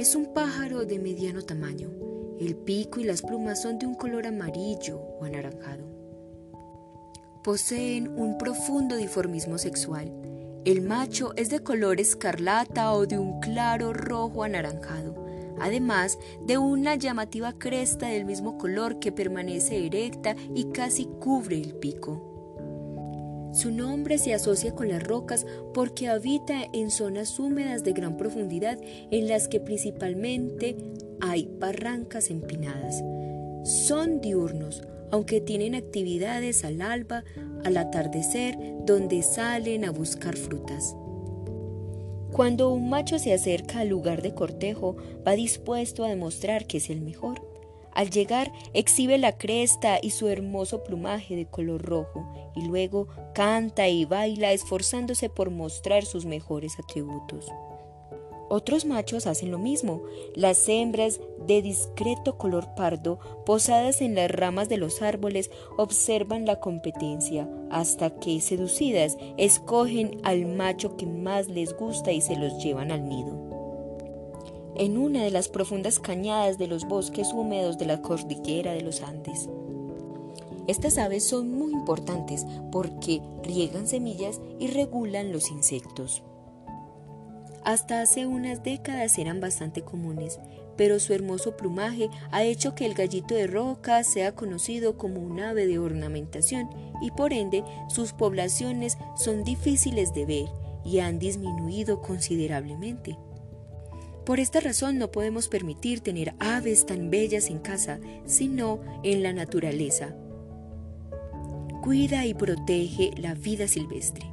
Es un pájaro de mediano tamaño. El pico y las plumas son de un color amarillo o anaranjado. Poseen un profundo dimorfismo sexual. El macho es de color escarlata o de un claro rojo anaranjado, además de una llamativa cresta del mismo color que permanece erecta y casi cubre el pico. Su nombre se asocia con las rocas porque habita en zonas húmedas de gran profundidad en las que principalmente hay barrancas empinadas. Son diurnos, aunque tienen actividades al alba, al atardecer, donde salen a buscar frutas. Cuando un macho se acerca al lugar de cortejo, va dispuesto a demostrar que es el mejor. Al llegar, exhibe la cresta y su hermoso plumaje de color rojo, y luego canta y baila esforzándose por mostrar sus mejores atributos. Otros machos hacen lo mismo. Las hembras de discreto color pardo, posadas en las ramas de los árboles, observan la competencia hasta que, seducidas, escogen al macho que más les gusta y se los llevan al nido en una de las profundas cañadas de los bosques húmedos de la cordillera de los Andes. Estas aves son muy importantes porque riegan semillas y regulan los insectos. Hasta hace unas décadas eran bastante comunes, pero su hermoso plumaje ha hecho que el gallito de roca sea conocido como un ave de ornamentación y por ende sus poblaciones son difíciles de ver y han disminuido considerablemente. Por esta razón no podemos permitir tener aves tan bellas en casa, sino en la naturaleza. Cuida y protege la vida silvestre.